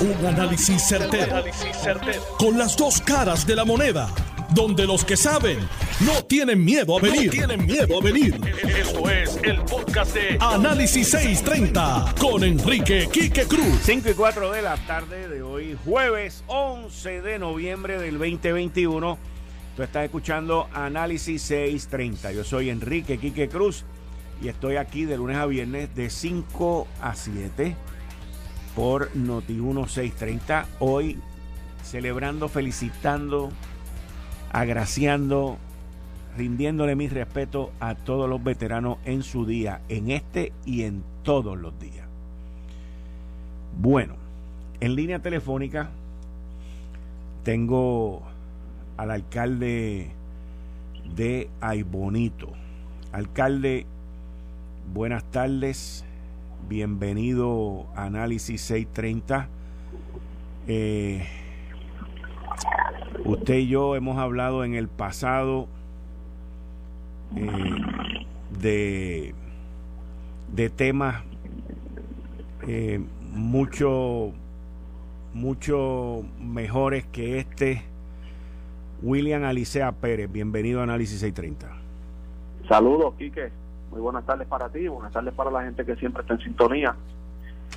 Un análisis certero, Con las dos caras de la moneda. Donde los que saben no tienen miedo a venir. tienen miedo a venir. Esto es el podcast de Análisis 630 con Enrique Quique Cruz. 5 y 4 de la tarde de hoy, jueves 11 de noviembre del 2021. Tú estás escuchando Análisis 630. Yo soy Enrique Quique Cruz y estoy aquí de lunes a viernes de 5 a 7 por Noti 1630. Hoy celebrando, felicitando, agraciando, rindiéndole mi respeto a todos los veteranos en su día, en este y en todos los días. Bueno, en línea telefónica tengo al alcalde de Aybonito. Alcalde, buenas tardes bienvenido a Análisis 630. Eh, usted y yo hemos hablado en el pasado eh, de, de temas eh, mucho, mucho mejores que este. William Alicea Pérez, bienvenido a Análisis 630. Saludos, Quique. Muy buenas tardes para ti, buenas tardes para la gente que siempre está en sintonía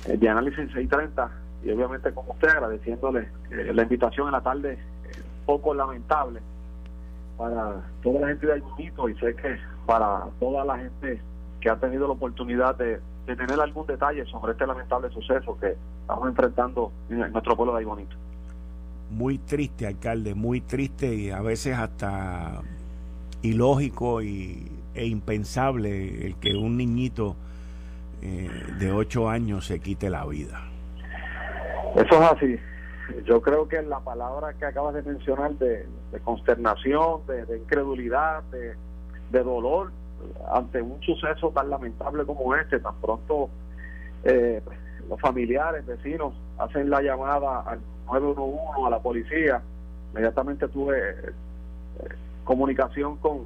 eh, de Análisis 630 y obviamente como usted agradeciéndole eh, la invitación en la tarde, eh, poco lamentable para toda la gente de Ayunito y sé que para toda la gente que ha tenido la oportunidad de, tener algún detalle sobre este lamentable suceso que estamos enfrentando en nuestro pueblo de Aybonito. Muy triste, alcalde, muy triste y a veces hasta ilógico y e impensable el que un niñito eh, de 8 años se quite la vida. Eso es así. Yo creo que la palabra que acabas de mencionar de, consternación, de, incredulidad, de, dolor ante un suceso tan lamentable como este, tan pronto eh, los familiares, vecinos hacen la llamada al 911, a la policía, inmediatamente tuve eh, comunicación con,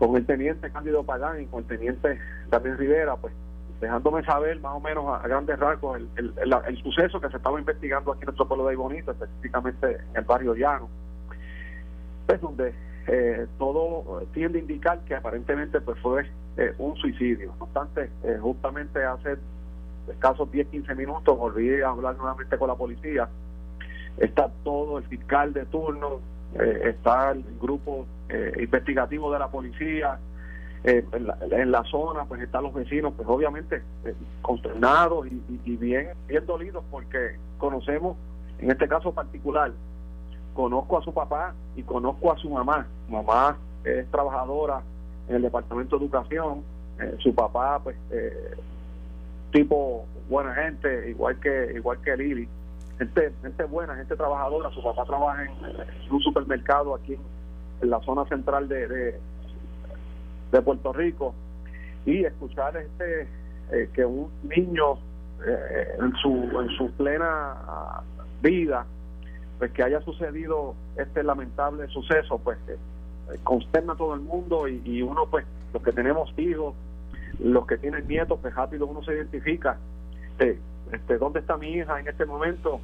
con el teniente Cándido Pagán y con el teniente Daniel Rivera, pues dejándome saber más o menos a, grandes rasgos el, el, suceso que se estaba investigando aquí en nuestro pueblo de Ibonito, específicamente en el barrio Llano, pues donde eh, todo tiende a indicar que aparentemente pues fue eh, un suicidio. No obstante, eh, justamente hace escasos 10-15 minutos volví a hablar nuevamente con la policía. Está todo el fiscal de turno, está el grupo eh, investigativo de la policía, eh, en, la, zona, pues están los vecinos, pues obviamente eh, consternados y, bien, bien dolidos porque conocemos, en este caso particular, conozco a su papá y conozco a su mamá. mamá es trabajadora en el Departamento de Educación, su papá, pues, tipo buena gente, igual que igual que Lili. Gente, gente buena, gente trabajadora. Su papá trabaja en, en un supermercado aquí en, en la zona central de, de, Puerto Rico y escuchar este eh, que un niño eh, en su en su plena vida pues que haya sucedido este lamentable suceso pues eh, consterna a todo el mundo y, y, uno pues los que tenemos hijos los que tienen nietos pues rápido uno se identifica este dónde está mi hija en este momento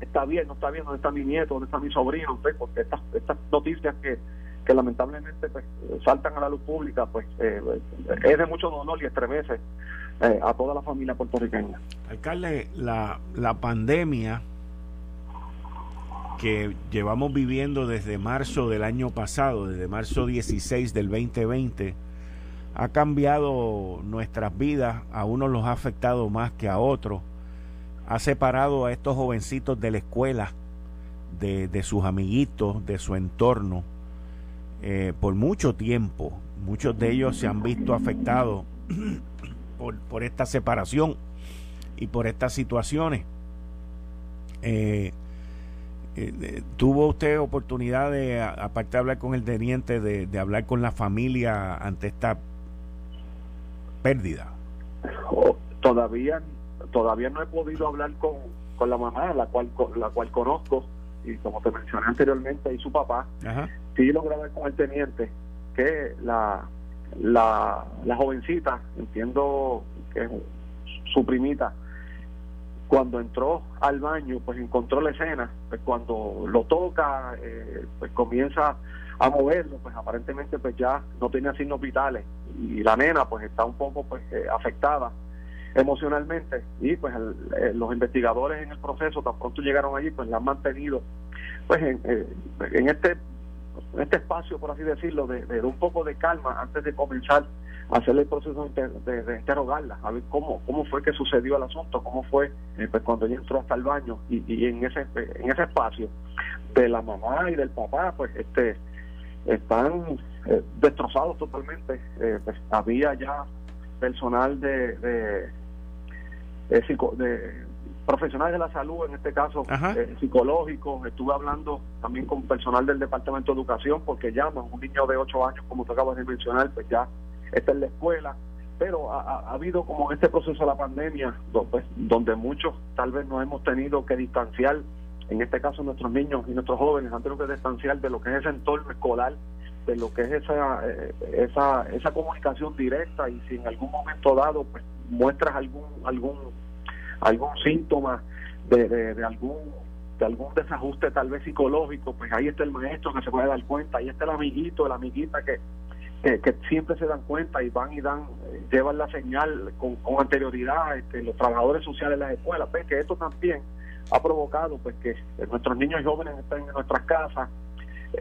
está bien, no está bien, dónde está mi nieto, dónde está mi sobrino, pues, porque estas, estas noticias que, que lamentablemente pues, saltan a la luz pública, pues eh, es de mucho dolor y estremece eh, a toda la familia puertorriqueña. Alcalde, la, la pandemia que llevamos viviendo desde marzo del año pasado, desde marzo 16 del 2020, ha cambiado nuestras vidas, a unos los ha afectado más que a otros ha separado a estos jovencitos de la escuela, de, sus amiguitos, de su entorno, eh, por mucho tiempo. Muchos de ellos se han visto afectados por, esta separación y por estas situaciones. Eh, eh, ¿Tuvo usted oportunidad de, aparte de hablar con el teniente, de, de hablar con la familia ante esta pérdida? Oh, todavía todavía no he podido hablar con, con la mamá, la cual la cual conozco, y como te mencioné anteriormente, y su papá. Sí logré hablar con el teniente, que la, la, la jovencita, entiendo que es su primita, cuando entró al baño, pues encontró la escena, pues cuando lo toca, eh, pues comienza a moverlo, pues aparentemente pues ya no tenía signos vitales y la nena pues está un poco pues eh, afectada emocionalmente y pues eh, los investigadores en el proceso tan pronto llegaron allí pues la han mantenido pues en, en este este espacio por así decirlo de, de un poco de calma antes de comenzar hacerle el proceso de, interrogarla, a ver cómo, cómo fue que sucedió el asunto, cómo fue eh, pues cuando ella entró hasta el baño y, y, en ese en ese espacio de la mamá y del papá, pues este están eh, destrozados totalmente. Eh, pues, había ya personal de, de, de, profesionales de la salud, en este caso psicológicos. Estuve hablando también con personal del Departamento de Educación porque llaman un niño de 8 años, como tú acabas de mencionar, pues ya está en la escuela, pero ha, habido como este proceso de la pandemia, pues, donde, muchos tal vez nos hemos tenido que distanciar, en este caso nuestros niños y nuestros jóvenes han tenido que distanciar de lo que es ese entorno escolar, de lo que es esa, eh, esa, esa comunicación directa y si en algún momento dado pues, muestras algún, algún, algún síntoma de, de algún de algún desajuste tal vez psicológico, pues ahí está el maestro que se puede dar cuenta, ahí está el amiguito, la amiguita que, que, siempre se dan cuenta y van y dan, llevan la señal con, anterioridad este, los trabajadores sociales de las escuelas. Ven que esto también ha provocado pues que nuestros niños y jóvenes estén en nuestras casas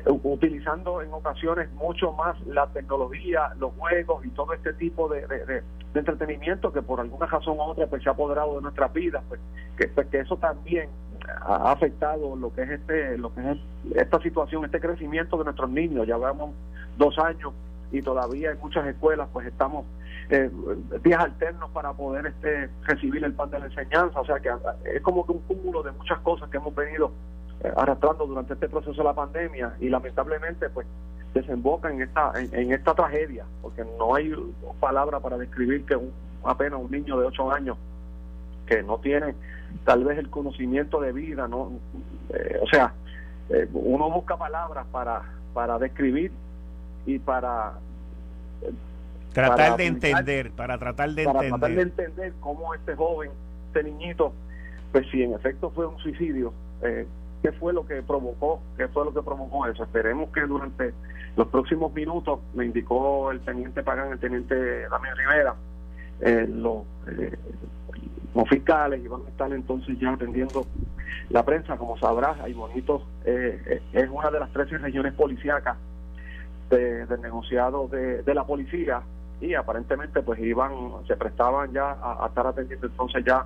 utilizando en ocasiones mucho más la tecnología, los juegos y todo este tipo de, de, entretenimiento que por alguna razón u otra pues se ha apoderado de nuestras vidas, pues que, pues, eso también ha afectado lo que es este lo que es esta situación, este crecimiento de nuestros niños. Ya vamos dos años y todavía en muchas escuelas pues estamos eh, días alternos para poder este recibir el pan de la enseñanza, o sea que es como que un cúmulo de muchas cosas que hemos venido arrastrando durante este proceso de la pandemia y lamentablemente pues desemboca en esta en, esta tragedia, porque no hay palabra para describir que un, apenas un niño de 8 años que no tiene tal vez el conocimiento de vida, no eh, o sea, uno busca palabras para para describir y para tratar de entender, para tratar de para entender. tratar de entender cómo este joven, este niñito, pues si en efecto fue un suicidio, eh, qué fue lo que provocó, qué fue lo que provocó eso. Esperemos que durante los próximos minutos, me indicó el teniente Pagán, el teniente Damián Rivera, eh, los, eh, los fiscales y a estar entonces ya atendiendo la prensa, como sabrás, hay bonitos, eh, es una de las 13 regiones policíacas de, del negociado de, de, la policía y aparentemente pues iban, se prestaban ya a, estar atendiendo entonces ya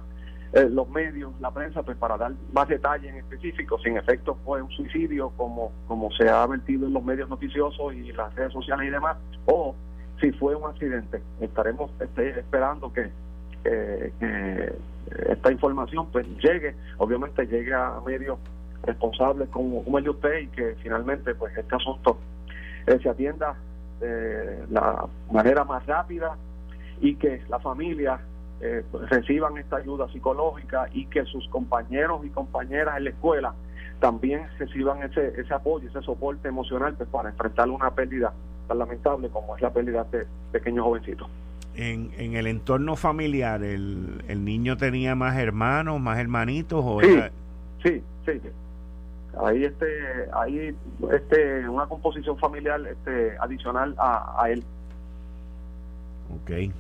eh, los medios, la prensa, pues para dar más detalles en específico, si en efecto fue un suicidio como, como se ha vertido en los medios noticiosos y las redes sociales y demás, o si fue un accidente. Estaremos este, esperando que, que esta información pues llegue, obviamente llegue a medios responsables como, como el usted y que finalmente pues este asunto eh, se atienda de la manera más rápida y que la familia eh, reciban esta ayuda psicológica y que sus compañeros y compañeras en la escuela también reciban ese, ese apoyo, ese soporte emocional pues, para enfrentar una pérdida tan lamentable como es la pérdida de pequeños jovencitos. En, en el entorno familiar, el, ¿el niño tenía más hermanos, más hermanitos? O sí, sí, sí hay este hay este una composición familiar este adicional a, él ok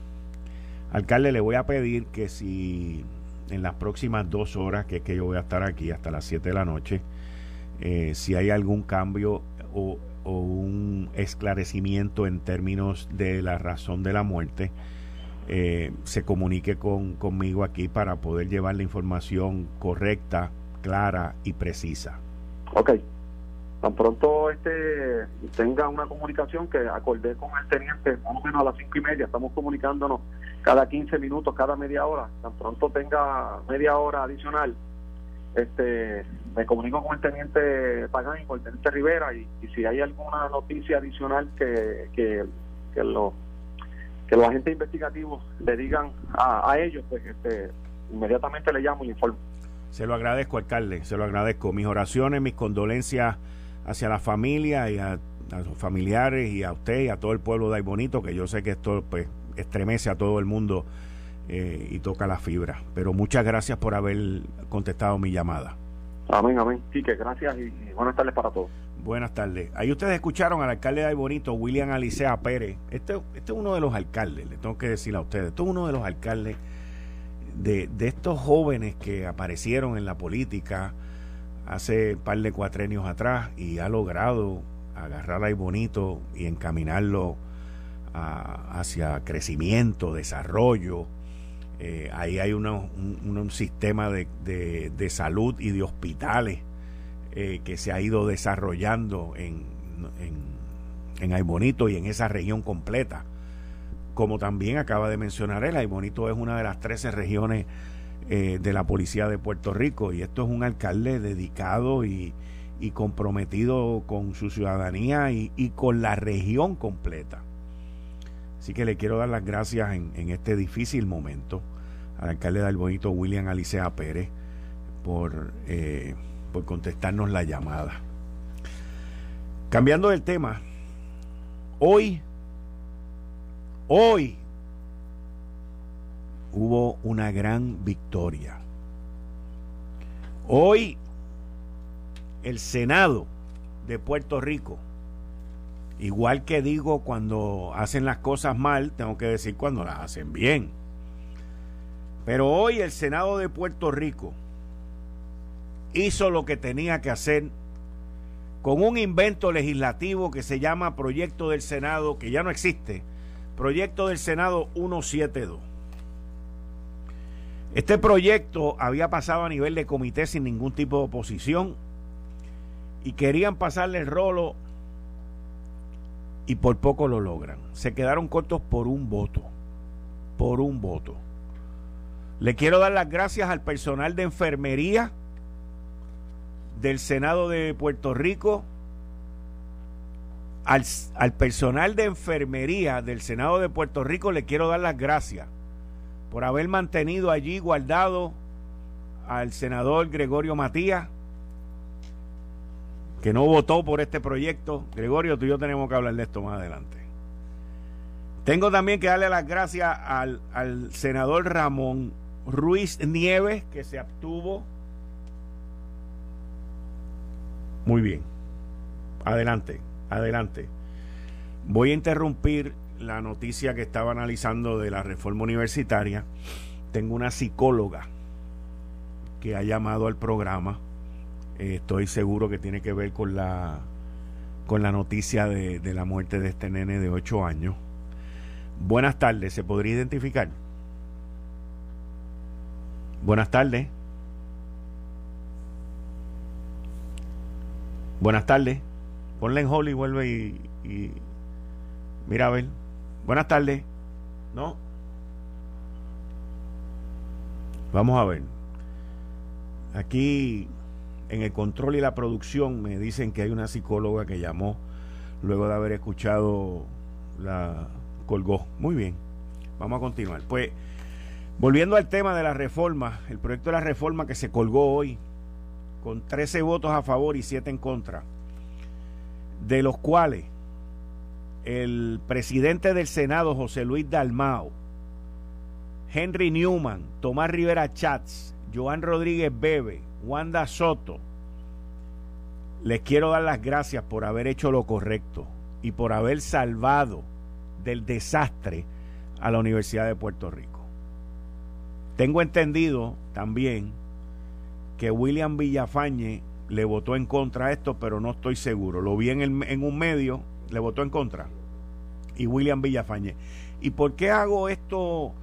alcalde le voy a pedir que si en las próximas dos horas que es que yo voy a estar aquí hasta las 7 de la noche eh, si hay algún cambio o, un esclarecimiento en términos de la razón de la muerte eh, se comunique con, conmigo aquí para poder llevar la información correcta clara y precisa Ok. Tan pronto este tenga una comunicación que acordé con el teniente, más o menos a las cinco y media, estamos comunicándonos cada 15 minutos, cada media hora. Tan pronto tenga media hora adicional, este me comunico con el teniente Pagán y con el teniente Rivera y, si hay alguna noticia adicional que, que, que, lo, que los agentes investigativos le digan a, a ellos, pues este, inmediatamente le llamo y informo. Se lo agradezco, alcalde, se lo agradezco. Mis oraciones, mis condolencias hacia la familia y a, sus familiares y a usted y a todo el pueblo de Aybonito, que yo sé que esto pues estremece a todo el mundo eh, y toca la fibra. Pero muchas gracias por haber contestado mi llamada. Amén, amén. Sí, que gracias y, buenas tardes para todos. Buenas tardes. Ahí ustedes escucharon al alcalde de Bonito, William Alicea Pérez. Este, este es uno de los alcaldes, le tengo que decir a ustedes, este es uno de los alcaldes de, de estos jóvenes que aparecieron en la política hace un par de cuatrenios atrás y ha logrado agarrar ahí bonito y encaminarlo hacia crecimiento, desarrollo. Eh, ahí hay un, sistema de, salud y de hospitales eh, que se ha ido desarrollando en, en, en y en esa región completa. Como también acaba de mencionar él, Bonito es una de las 13 regiones eh, de la policía de Puerto Rico y esto es un alcalde dedicado y, comprometido con su ciudadanía y, con la región completa. Así que le quiero dar las gracias en, este difícil momento al alcalde del Bonito William Alicea Pérez por, eh, por contestarnos la llamada. Cambiando el tema, hoy, hoy hubo una gran victoria. Hoy el Senado de Puerto Rico, igual que digo cuando hacen las cosas mal, tengo que decir cuando las hacen bien. Pero hoy el Senado de Puerto Rico hizo lo que tenía que hacer con un invento legislativo que se llama Proyecto del Senado, que ya no existe, Proyecto del Senado 172. Este proyecto había pasado a nivel de comité sin ningún tipo de oposición y querían pasarle el rolo y por poco lo logran. Se quedaron cortos por un voto, por un voto. Le quiero dar las gracias al personal de enfermería del Senado de Puerto Rico, al, al personal de enfermería del Senado de Puerto Rico le quiero dar las gracias por haber mantenido allí guardado al senador Gregorio Matías, que no votó por este proyecto. Gregorio, tú y yo tenemos que hablar de esto más adelante. Tengo también que darle las gracias al, senador Ramón Ruiz Nieves, que se abstuvo. Muy bien. Adelante, adelante. Voy a interrumpir la noticia que estaba analizando de la reforma universitaria, tengo una psicóloga que ha llamado al programa. Estoy seguro que tiene que ver con la con la noticia de, la muerte de este nene de 8 años. Buenas tardes, ¿se podría identificar? Buenas tardes. Buenas tardes. Ponle en hold y vuelve y, y mira a ver. Buenas tardes. ¿No? Vamos a ver. Aquí en el control y la producción me dicen que hay una psicóloga que llamó luego de haber escuchado la colgó. Muy bien. Vamos a continuar. Pues volviendo al tema de la reforma, el proyecto de la reforma que se colgó hoy con 13 votos a favor y 7 en contra, de los cuales el presidente del Senado, José Luis Dalmao, Henry Newman, Tomás Rivera Chats, Joan Rodríguez Bebe, Wanda Soto, les quiero dar las gracias por haber hecho lo correcto y por haber salvado del desastre a la Universidad de Puerto Rico. Tengo entendido también que William Villafañe le votó en contra a esto, pero no estoy seguro. Lo vi en, en un medio le votó en contra. Y William Villafañe. ¿Y por qué hago esto?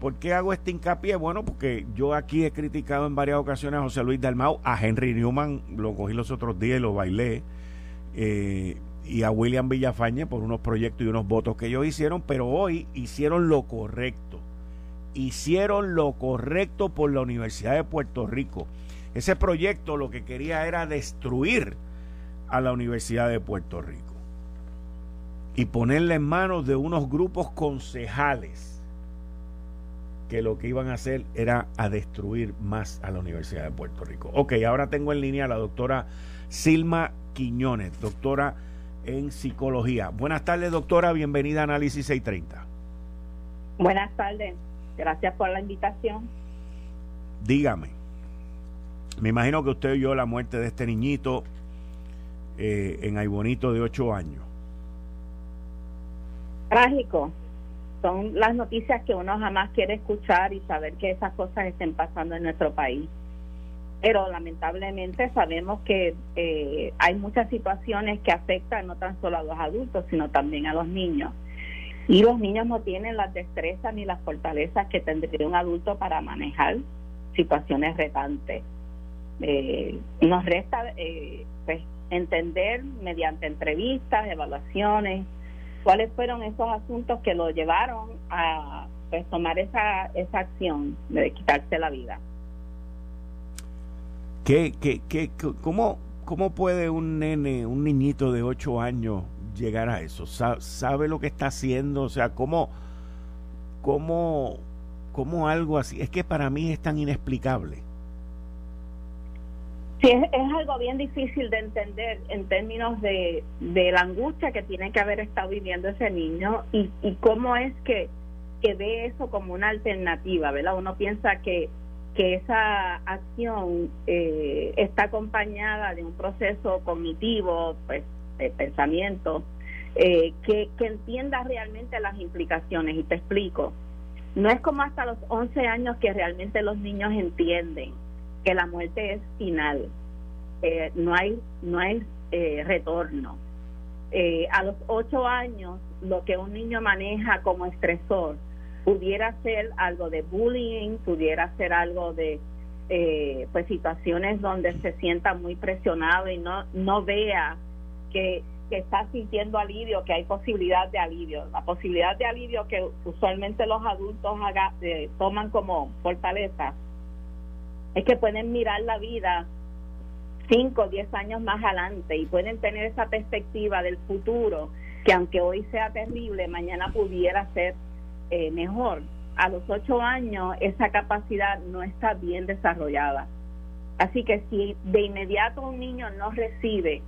¿Por qué hago este hincapié? Bueno, porque yo aquí he criticado en varias ocasiones a José Luis Dalmau, a Henry Newman, lo cogí los otros días y lo bailé, eh, y a William Villafañe por unos proyectos y unos votos que ellos hicieron, pero hoy hicieron lo correcto. Hicieron lo correcto por la Universidad de Puerto Rico. Ese proyecto lo que quería era destruir a la Universidad de Puerto Rico y ponerla en manos de unos grupos concejales que lo que iban a hacer era a destruir más a la Universidad de Puerto Rico. Ok, ahora tengo en línea a la doctora Silma Quiñones, doctora en psicología. Buenas tardes, doctora, bienvenida a Análisis 630. Buenas tardes. Gracias por la invitación. Dígame, me imagino que usted oyó la muerte de este niñito eh, en Aybonito de 8 años. Trágico. Son las noticias que uno jamás quiere escuchar y saber que esas cosas estén pasando en nuestro país. Pero lamentablemente sabemos que eh, hay muchas situaciones que afectan no tan solo a los adultos, sino también a los niños. Y los niños no tienen las destrezas ni las fortalezas que tendría un adulto para manejar situaciones retantes. Eh, nos resta eh, pues, entender mediante entrevistas, evaluaciones, cuáles fueron esos asuntos que lo llevaron a pues, tomar esa, esa acción de quitarse la vida. ¿Qué, qué, qué, cómo, ¿Cómo puede un nene, un niñito de 8 años llegar a eso? ¿Sabe, lo que está haciendo? O sea, ¿cómo, cómo, cómo algo así? Es que para mí es tan inexplicable. Sí, es, algo bien difícil de entender en términos de, de, la angustia que tiene que haber estado viviendo ese niño y, y cómo es que, que ve eso como una alternativa, ¿verdad? Uno piensa que, que esa acción eh, está acompañada de un proceso cognitivo, pues, de pensamiento, eh, que, que entienda realmente las implicaciones. Y te explico. No es como hasta los 11 años que realmente los niños entienden que la muerte es final, eh, no hay, no hay eh, retorno. Eh, a los ocho años, lo que un niño maneja como estresor pudiera ser algo de bullying, pudiera ser algo de pues situaciones donde se sienta muy presionado y no, no vea que, que está sintiendo alivio, que hay posibilidad de alivio. La posibilidad de alivio que usualmente los adultos haga, toman como fortaleza es que pueden mirar la vida 5 o 10 años más adelante y pueden tener esa perspectiva del futuro que aunque hoy sea terrible, mañana pudiera ser eh, mejor. A los 8 años esa capacidad no está bien desarrollada. Así que si de inmediato un niño no recibe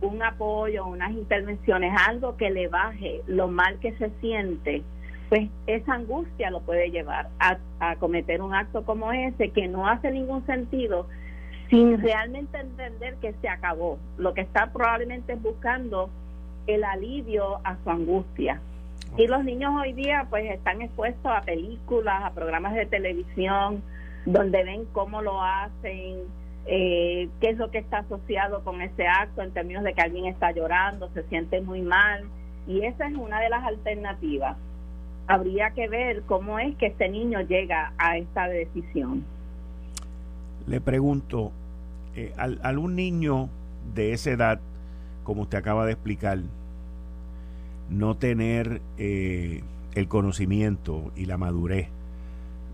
un apoyo, unas intervenciones, algo que le baje lo mal que se siente, pues esa angustia lo puede llevar a, cometer un acto como ese que no hace ningún sentido sin realmente entender que se acabó. Lo que está probablemente buscando el alivio a su angustia. Y los niños hoy día pues están expuestos a películas, a programas de televisión, donde ven cómo lo hacen, eh, qué es lo que está asociado con ese acto en términos de que alguien está llorando, se siente muy mal. Y esa es una de las alternativas habría que ver cómo es que este niño llega a esta decisión. Le pregunto, eh, al, un niño de esa edad, como usted acaba de explicar, no tener eh, el conocimiento y la madurez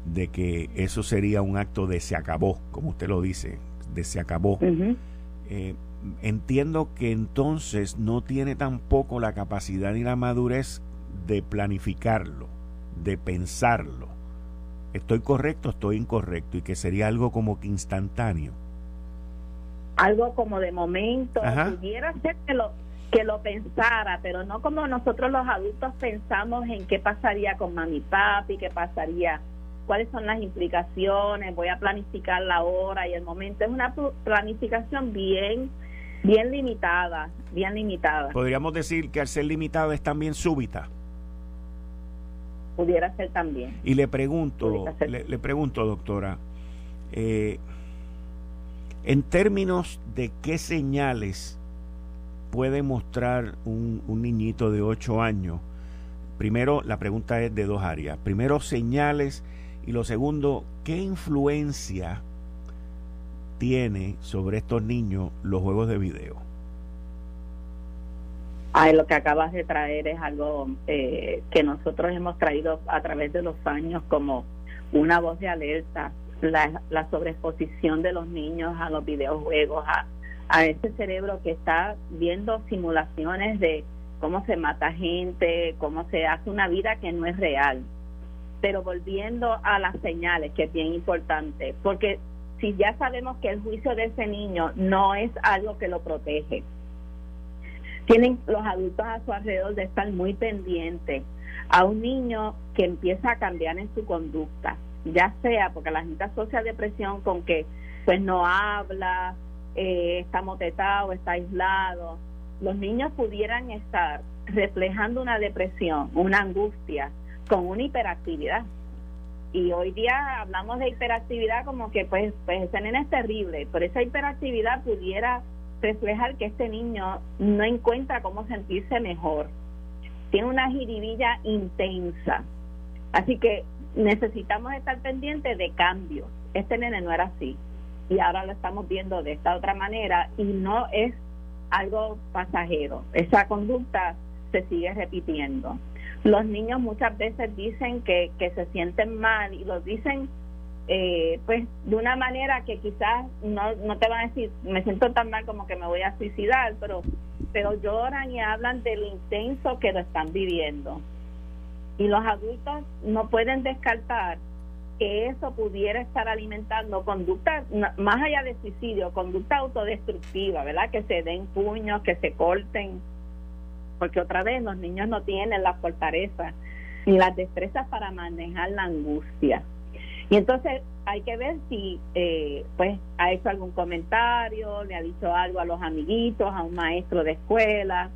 de que eso sería un acto de se acabó, como usted lo dice, de se acabó. Eh, entiendo que entonces no tiene tampoco la capacidad ni la madurez de planificarlo, de pensarlo. ¿Estoy correcto estoy incorrecto? Y que sería algo como que instantáneo. Algo como de momento, pudiera ser que lo, que lo pensara, pero no como nosotros los adultos pensamos en qué pasaría con mami papi, qué pasaría, cuáles son las implicaciones, voy a planificar la hora y el momento. Es una planificación bien, bien limitada, bien limitada. Podríamos decir que al ser limitada es también súbita pudiera ser también. Y le pregunto, le, pregunto, doctora, eh, en términos de qué señales puede mostrar un, un, niñito de 8 años, primero la pregunta es de dos áreas. Primero, señales y lo segundo, ¿qué influencia tiene sobre estos niños los juegos de video? Ay, lo que acabas de traer es algo eh, que nosotros hemos traído a través de los años como una voz de alerta, la, la sobreexposición de los niños a los videojuegos, a, a ese cerebro que está viendo simulaciones de cómo se mata gente, cómo se hace una vida que no es real. Pero volviendo a las señales, que es bien importante, porque si ya sabemos que el juicio de ese niño no es algo que lo protege, Tienen los adultos a su alrededor de estar muy pendientes a un niño que empieza a cambiar en su conducta, ya sea porque la gente asocia depresión con que pues no habla, eh, está motetado, está aislado. Los niños pudieran estar reflejando una depresión, una angustia, con una hiperactividad. Y hoy día hablamos de hiperactividad como que pues, pues ese nene es terrible, pero esa hiperactividad pudiera reflejar que este niño no encuentra cómo sentirse mejor. Tiene una jiribilla intensa. Así que necesitamos estar pendientes de cambios. Este nene no era así y ahora lo estamos viendo de esta otra manera y no es algo pasajero. Esa conducta se sigue repitiendo. Los niños muchas veces dicen que, que se sienten mal y lo dicen eh, pues de una manera que quizás no, no te van a decir me siento tan mal como que me voy a suicidar, pero, pero lloran y hablan de lo intenso que lo están viviendo. Y los adultos no pueden descartar que eso pudiera estar alimentando conducta, más allá de suicidio, conducta autodestructiva, ¿verdad? Que se den puños, que se corten, porque otra vez los niños no tienen la fortaleza ni las destrezas para manejar la angustia. Y entonces hay que ver si eh, pues ha hecho algún comentario, le ha dicho algo a los amiguitos, a un maestro de escuela,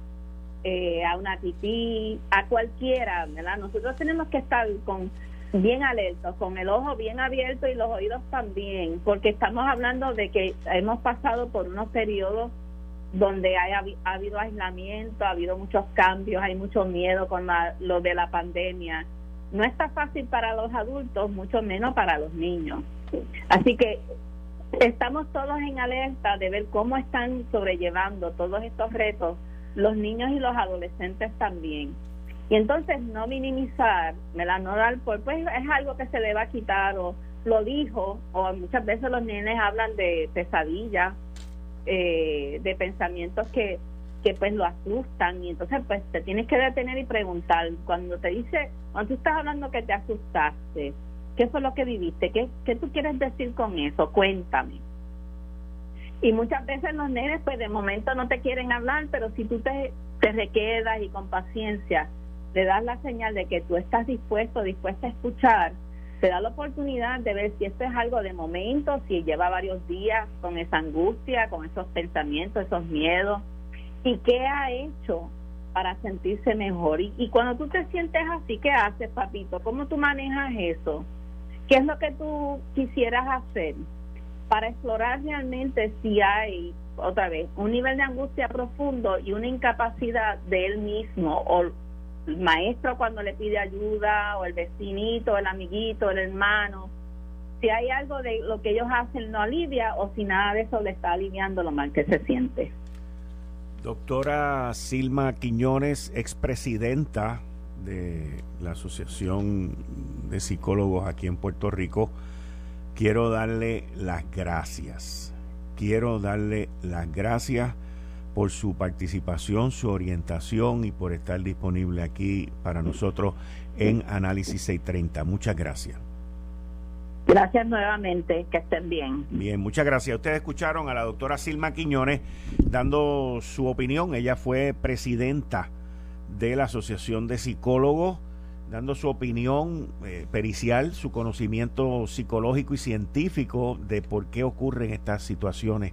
eh, a una tití, a cualquiera, ¿verdad? Nosotros tenemos que estar con bien alertos, con el ojo bien abierto y los oídos también, porque estamos hablando de que hemos pasado por unos periodos donde hay, ha habido aislamiento, ha habido muchos cambios, hay mucho miedo con lo de la pandemia. No está fácil para los adultos, mucho menos para los niños. Así que estamos todos en alerta de ver cómo están sobrellevando todos estos retos los niños y los adolescentes también. Y entonces no minimizar, no dar por, pues es algo que se le va a quitar o lo dijo, o muchas veces los nenes hablan de pesadillas, eh, de pensamientos que, que pues lo asustan y entonces pues te tienes que detener y preguntar, cuando te dice, cuando tú estás hablando que te asustaste, ¿qué fue lo que viviste? ¿Qué, qué tú quieres decir con eso? Cuéntame. Y muchas veces los nenes pues de momento no te quieren hablar, pero si tú te, te requedas y con paciencia te das la señal de que tú estás dispuesto, dispuesta a escuchar, te da la oportunidad de ver si esto es algo de momento, si lleva varios días con esa angustia, con esos pensamientos, esos miedos, y qué ha hecho para sentirse mejor. Y, cuando tú te sientes así, ¿qué haces, papito? ¿Cómo tú manejas eso? ¿Qué es lo que tú quisieras hacer para explorar realmente si hay, otra vez, un nivel de angustia profundo y una incapacidad de él mismo o el maestro cuando le pide ayuda, o el vecinito, el amiguito, el hermano, si hay algo de lo que ellos hacen no alivia o si nada de eso le está aliviando lo mal que se siente. Doctora Silma Quiñones, expresidenta de la Asociación de Psicólogos aquí en Puerto Rico, quiero darle las gracias. Quiero darle las gracias por su participación, su orientación y por estar disponible aquí para nosotros en Análisis 630. Muchas gracias. Gracias nuevamente, que estén bien. Bien, muchas gracias. Ustedes escucharon a la doctora Silma Quiñones dando su opinión. Ella fue presidenta de la Asociación de Psicólogos, dando su opinión eh, pericial, su conocimiento psicológico y científico de por qué ocurren estas situaciones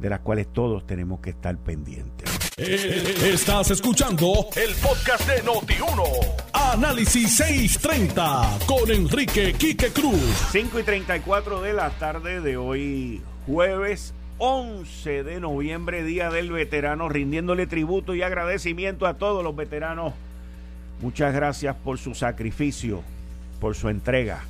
de las cuales todos tenemos que estar pendientes. Eh, estás escuchando el podcast de Noti1. Análisis 630 con Enrique Quique Cruz. 5 y 34 de la tarde de hoy, jueves 11 de noviembre, Día del Veterano, rindiéndole tributo y agradecimiento a todos los veteranos. Muchas gracias por su sacrificio, por su entrega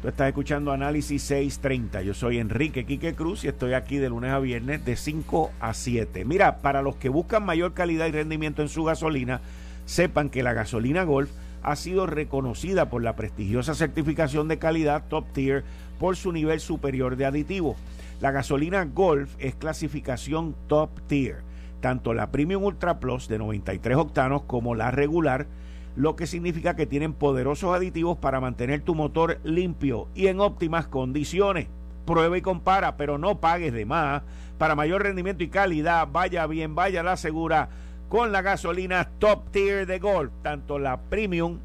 Tú estás escuchando Análisis 630. Yo soy Enrique Quique Cruz y estoy aquí de lunes a viernes de 5 a 7. Mira, para los que buscan mayor calidad y rendimiento en su gasolina, sepan que la gasolina Golf ha sido reconocida por la prestigiosa certificación de calidad Top Tier por su nivel superior de aditivo. La gasolina Golf es clasificación Top Tier. Tanto la Premium Ultra Plus de 93 octanos como la regular lo que significa que tienen poderosos aditivos para mantener tu motor limpio y en óptimas condiciones. prueba y compara, pero no pagues de más. Para mayor rendimiento y calidad, vaya bien, vaya la segura con la gasolina top tier de Golf, tanto la Premium,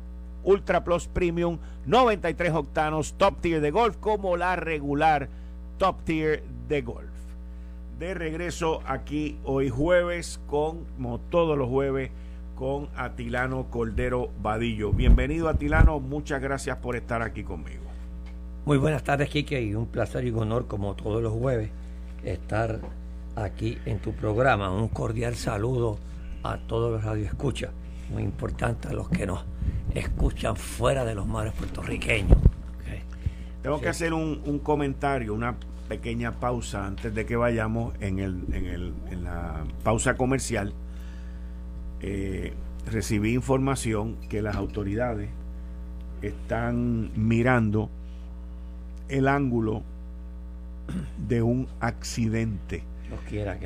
Ultra Plus Premium, 93 octanos top tier de Golf, como la regular top tier de Golf. De regreso aquí hoy jueves con, como todos los jueves, con Atilano Cordero Vadillo. Bienvenido Atilano, muchas gracias por estar aquí conmigo. Muy buenas tardes, Kike, y un placer y un honor, como todos los jueves, estar aquí en tu programa. Un cordial saludo a todos los radioescuchas, muy importante a los que nos escuchan fuera de los mares puertorriqueños. Tengo que hacer un, comentario, una pequeña pausa antes de que vayamos en, el, en, el, en la pausa comercial. Eh, recibí información que las autoridades están mirando el ángulo de un accidente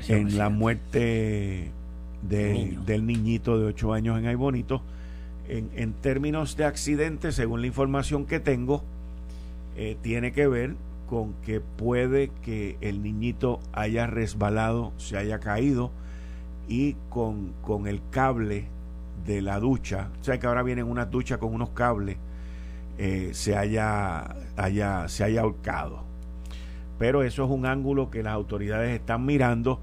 en la muerte del niñito de 8 años en Aybonito. En, en, términos de accidente, según la información que tengo, eh, tiene que ver con que puede que el niñito haya resbalado, se haya caído y con, con el cable de la ducha, o sea que ahora vienen una ducha con unos cables, eh, se, haya, haya, se haya ahorcado. Pero eso es un ángulo que las autoridades están mirando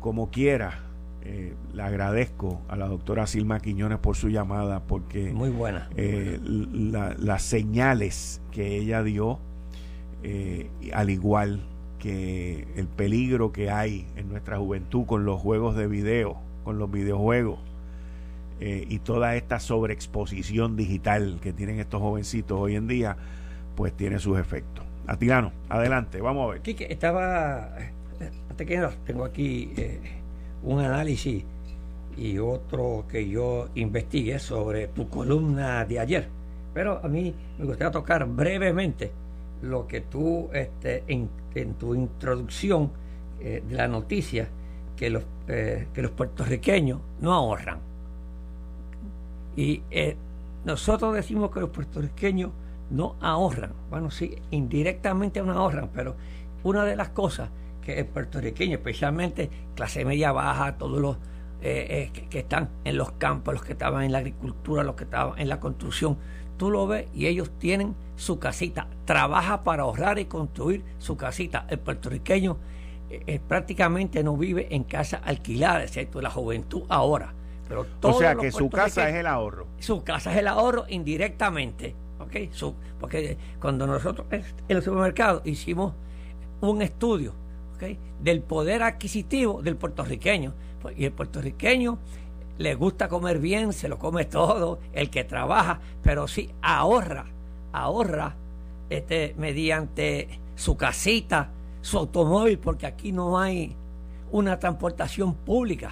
como quiera. Eh, le agradezco a la doctora Silma Quiñones por su llamada porque muy buena. eh, las señales que ella dio al igual que el peligro que hay en nuestra juventud con los juegos de video con los videojuegos y toda esta sobreexposición digital que tienen estos jovencitos hoy en día pues tiene sus efectos Atilano, adelante, vamos a ver. Quique, estaba, antes que tengo aquí un análisis y otro que yo investigué sobre tu columna de ayer. Pero a mí me gustaría tocar brevemente lo que tú este, en, tu introducción eh, de la noticia que los, eh, que los puertorriqueños no ahorran. Y eh, nosotros decimos que los puertorriqueños no ahorran. Bueno, sí, indirectamente no ahorran, pero una de las cosas que el puertorriqueño, especialmente clase media baja, todos los eh, que, están en los campos, los que estaban en la agricultura, los que estaban en la construcción, tú lo ves y ellos tienen su casita, trabaja para ahorrar y construir su casita. El puertorriqueño eh, prácticamente no vive en casa alquilada, excepto la juventud ahora. Pero o sea que su casa es el ahorro. Su casa es el ahorro indirectamente. ¿okay? porque cuando nosotros en el supermercado hicimos un estudio del poder adquisitivo del puertorriqueño. Pues, y el puertorriqueño le gusta comer bien, se lo come todo, el que trabaja, pero sí ahorra, ahorra este, mediante su casita, su automóvil, porque aquí no hay una transportación pública.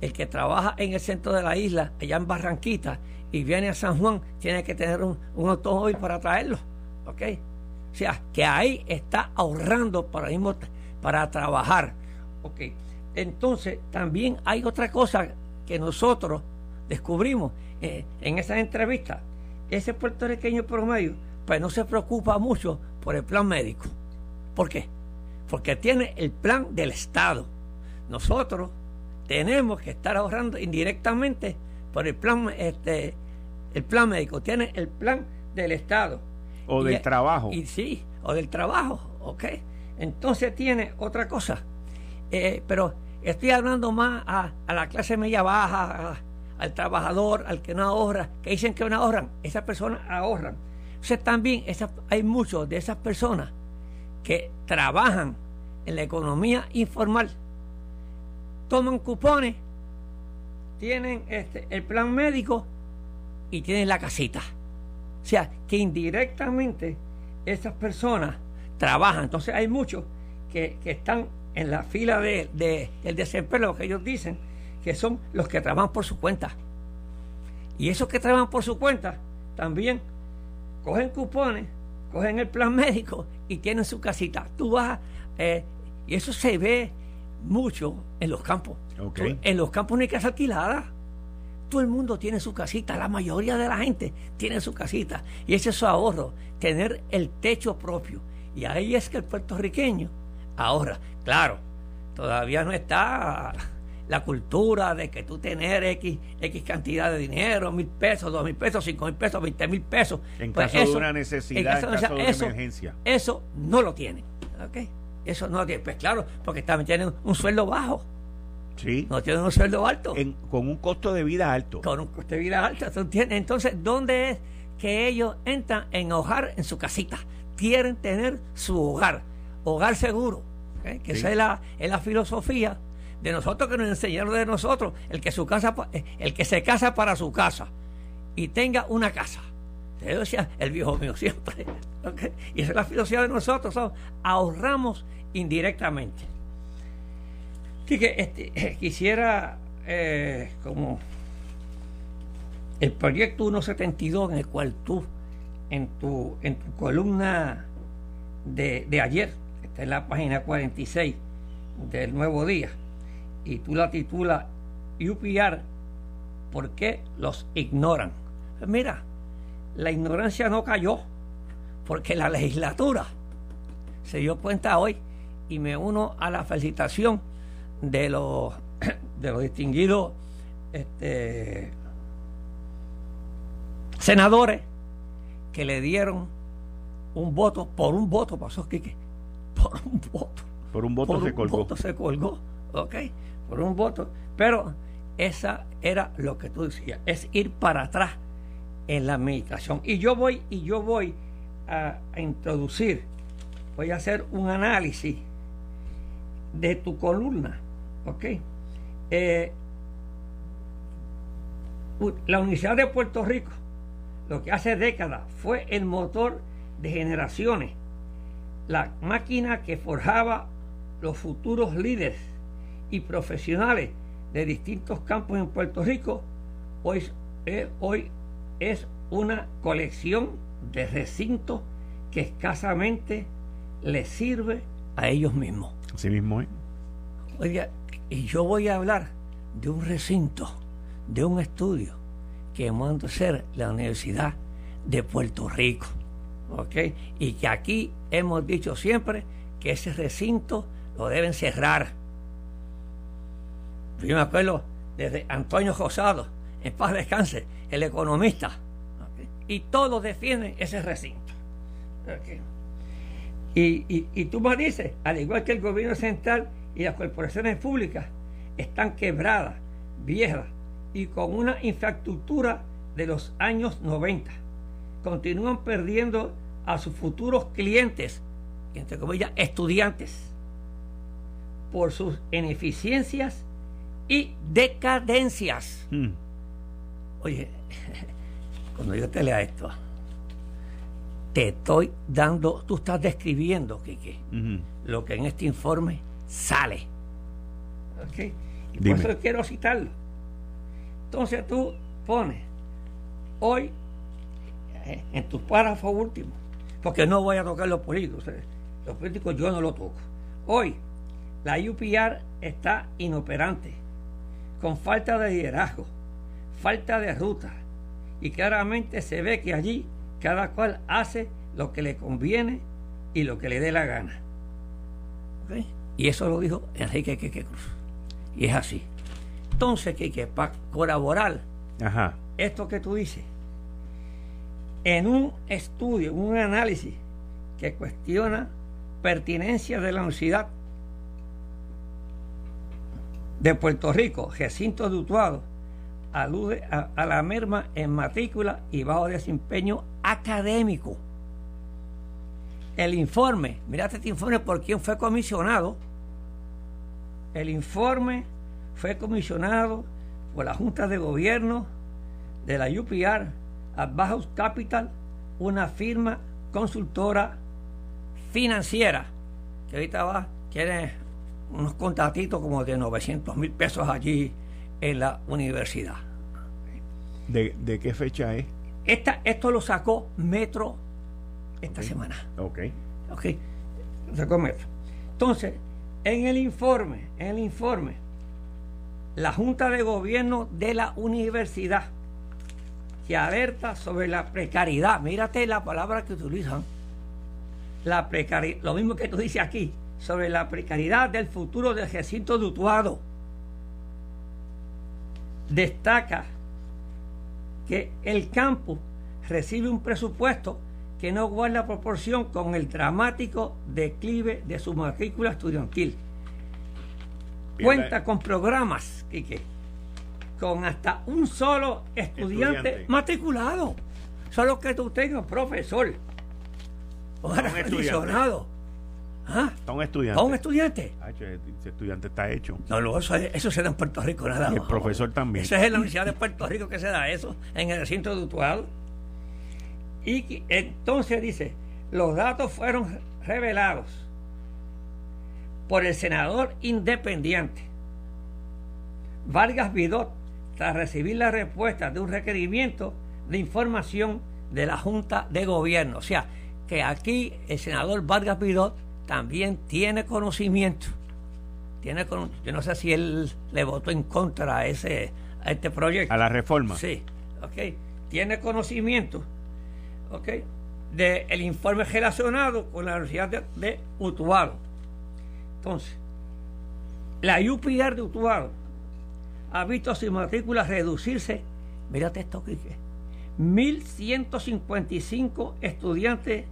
El que trabaja en el centro de la isla, allá en Barranquita, y viene a San Juan, tiene que tener un, automóvil para traerlo. ¿Ok? O sea, que ahí está ahorrando para mismo para trabajar. Ok, entonces también hay otra cosa que nosotros descubrimos eh, en esa entrevista. Ese puertorriqueño promedio, pues no se preocupa mucho por el plan médico. ¿Por qué? Porque tiene el plan del Estado. Nosotros tenemos que estar ahorrando indirectamente por el plan, este, el plan médico. Tiene el plan del Estado. O del trabajo. Y sí, o del trabajo, ok. Entonces tiene otra cosa. Eh, pero estoy hablando más a, la clase media baja, al trabajador, al que no ahorra, que dicen que no ahorran. Esas personas ahorran. Sea, también hay muchos de esas personas que trabajan en la economía informal, toman cupones, tienen este, el plan médico y tienen la casita. O sea, que indirectamente esas personas trabajan. Entonces hay muchos que, están en la fila de, del desempleo, que ellos dicen, que son los que trabajan por su cuenta. Y esos que trabajan por su cuenta también cogen cupones, cogen el plan médico y tienen su casita. Tú vas, eh, y eso se ve mucho en los campos. en los campos no hay casa alquilada. Todo el mundo tiene su casita, la mayoría de la gente tiene su casita. Y ese es su ahorro, tener el techo propio Y ahí es que el puertorriqueño ahorra. Claro, todavía no está la cultura de que tú tener X, X cantidad de dinero, mil pesos, dos mil pesos, cinco mil pesos, veinte mil pesos. En pues caso de una necesidad, en caso, de eso, emergencia. Eso no lo tiene. ¿ok? Eso no lo tiene. Pues claro, porque también tienen un sueldo bajo. Sí. No tienen un sueldo alto. con un costo de vida alto. Con un costo de vida alto. Entonces, ¿dónde es que ellos entran en hogar en su casita? Quieren tener su hogar, hogar seguro. Que esa es la, es la filosofía de nosotros que nos enseñaron de nosotros, el que su casa, eh, el que se casa para su casa y tenga una casa. Eso decía el viejo mío siempre. Y esa es la filosofía de nosotros, ahorramos indirectamente. Así que este, eh, quisiera eh, como el proyecto 172 en el cual tú en tu, en tu columna de, de ayer, está en la página 46 del Nuevo Día, y tú la titulas UPR, ¿por qué los ignoran? Pues mira, la ignorancia no cayó, porque la legislatura se dio cuenta hoy y me uno a la felicitación de los, de los distinguidos este, senadores que le dieron un voto, por un voto pasó Quique, por un voto. Por un voto se colgó. Voto se colgó, ¿ok? por un voto, pero esa era lo que tú decías, es ir para atrás en la administración. Y yo voy, y yo voy a, introducir, voy a hacer un análisis de tu columna, ¿ok? Eh, la Universidad de Puerto Rico, lo que hace décadas fue el motor de generaciones, la máquina que forjaba los futuros líderes y profesionales de distintos campos en Puerto Rico, hoy, eh, hoy es una colección de recintos que escasamente les sirve a ellos mismos. Así mismo Oiga, y yo voy a hablar de un recinto, de un estudio que manda a ser la Universidad de Puerto Rico. ¿Ok? Y que aquí hemos dicho siempre que ese recinto lo deben cerrar yo me acuerdo desde Antonio Rosado, en paz descanse, el economista, y todos defienden ese recinto. Y, y, tú me dices, al igual que el gobierno central y las corporaciones públicas, están quebradas, viejas y con una infraestructura de los años 90. Continúan perdiendo a sus futuros clientes, entre comillas, estudiantes, por sus ineficiencias y decadencias. Hmm. Oye, cuando yo te lea esto, te estoy dando, tú estás describiendo, Kike, lo que en este informe sale. ¿Ok? Y por eso quiero citarlo. Entonces tú pones, hoy, eh, en tus párrafos últimos, porque no voy a tocar los políticos, los políticos yo no lo toco. Hoy, la UPR está inoperante con falta de liderazgo, falta de ruta, y claramente se ve que allí cada cual hace lo que le conviene y lo que le dé la gana. Y eso lo dijo Enrique Quique Cruz. Y es así. Entonces, Quique, para colaborar esto que tú dices, en un estudio, un análisis que cuestiona pertinencia de la universidad de Puerto Rico, recinto dutuado, alude a, la merma en matrícula y bajo desempeño académico. El informe, mirate este informe por quién fue comisionado. El informe fue comisionado por la Junta de Gobierno de la UPR, Advahouse Capital, una firma consultora financiera que ahorita va, quiere unos contatitos como de 900 mil pesos allí en la universidad. ¿De, qué fecha es? Esta, esto lo sacó Metro esta semana. Ok. Ok. Sacó Metro. Entonces, en el informe, en el informe, la Junta de Gobierno de la universidad que alerta sobre la precariedad, mírate la palabra que utilizan, la lo mismo que tú dices aquí, sobre la precariedad del futuro del recinto de Utuado. Destaca que el campus recibe un presupuesto que no guarda proporción con el dramático declive de su matrícula estudiantil. Cuenta con programas, Quique, con hasta un solo estudiante, matriculado. Solo que tú tengas profesor o acondicionado. ¿Ah? Para un estudiante. un estudiante. ese estudiante está hecho. No, no eso, eso, se da en Puerto Rico nada más. el profesor también. Eso es en la Universidad de Puerto Rico que se da eso, en el recinto de Utuado. Y entonces dice, los datos fueron revelados por el senador independiente Vargas Vidot tras recibir la respuesta de un requerimiento de información de la Junta de Gobierno. O sea, que aquí el senador Vargas Vidot también tiene conocimiento. Tiene yo no sé si él le votó en contra a, ese, a este proyecto. A la reforma. Sí, ok. Tiene conocimiento, ok, del el informe relacionado con la Universidad de, de Utuado. Entonces, la UPR de Utuado ha visto su matrícula reducirse, mírate esto, Quique, 1.155 estudiantes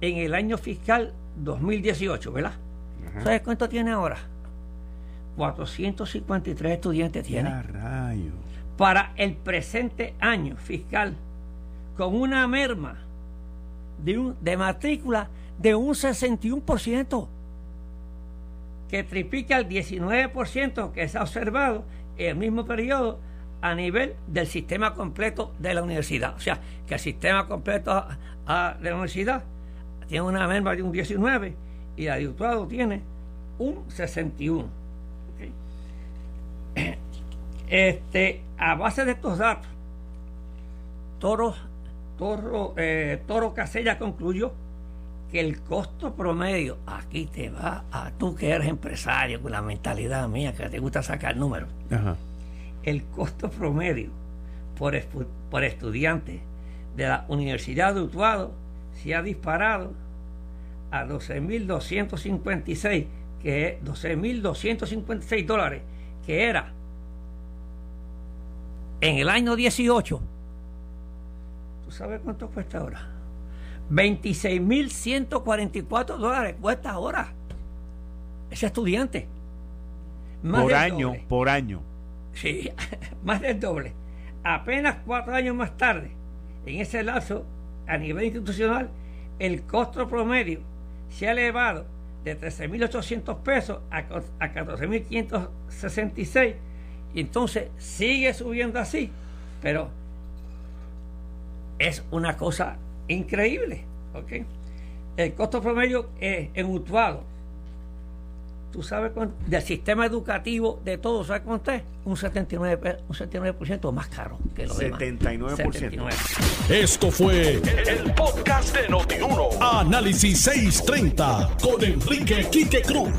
en el año fiscal 2018, ¿verdad? ¿Sabes cuánto tiene ahora? 453 estudiantes tiene. Para el presente año fiscal, con una merma de, un, de matrícula de un 61%, que triplica el 19% que se ha observado el mismo periodo a nivel del sistema completo de la universidad. O sea, que el sistema completo de la universidad tiene una merma de un 19 y la de tiene un 61. Este, a base de estos datos, Toro, Toro, eh, Toro Casella concluyó que el costo promedio, aquí te va a tú que eres empresario, con la mentalidad mía, que te gusta sacar números, el costo promedio por, por estudiante de la Universidad de Utuado se ha disparado a 12.256, que es 12.256 dólares, que era en el año 18. ¿Tú sabes cuánto cuesta ahora? 26.144 dólares cuesta ahora ese estudiante. por año, por año. Sí, más del doble. Apenas cuatro años más tarde, en ese lazo, a nivel institucional, el costo promedio se ha elevado de 13.800 pesos a, a 14.566 y entonces sigue subiendo así, pero es una cosa increíble. ¿ok? El costo promedio es en Utuado. ¿Tú sabes cuánto? Del sistema educativo de todo, ¿sabes cuánto es? Un 79%, un 79 más caro que lo 79%. 79. Esto fue el, podcast de Notiuno. Análisis 630 con Enrique Quique Cruz.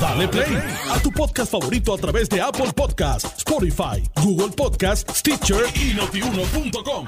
Dale play a tu podcast favorito a través de Apple Podcasts, Spotify, Google Podcasts, Stitcher y notiuno.com.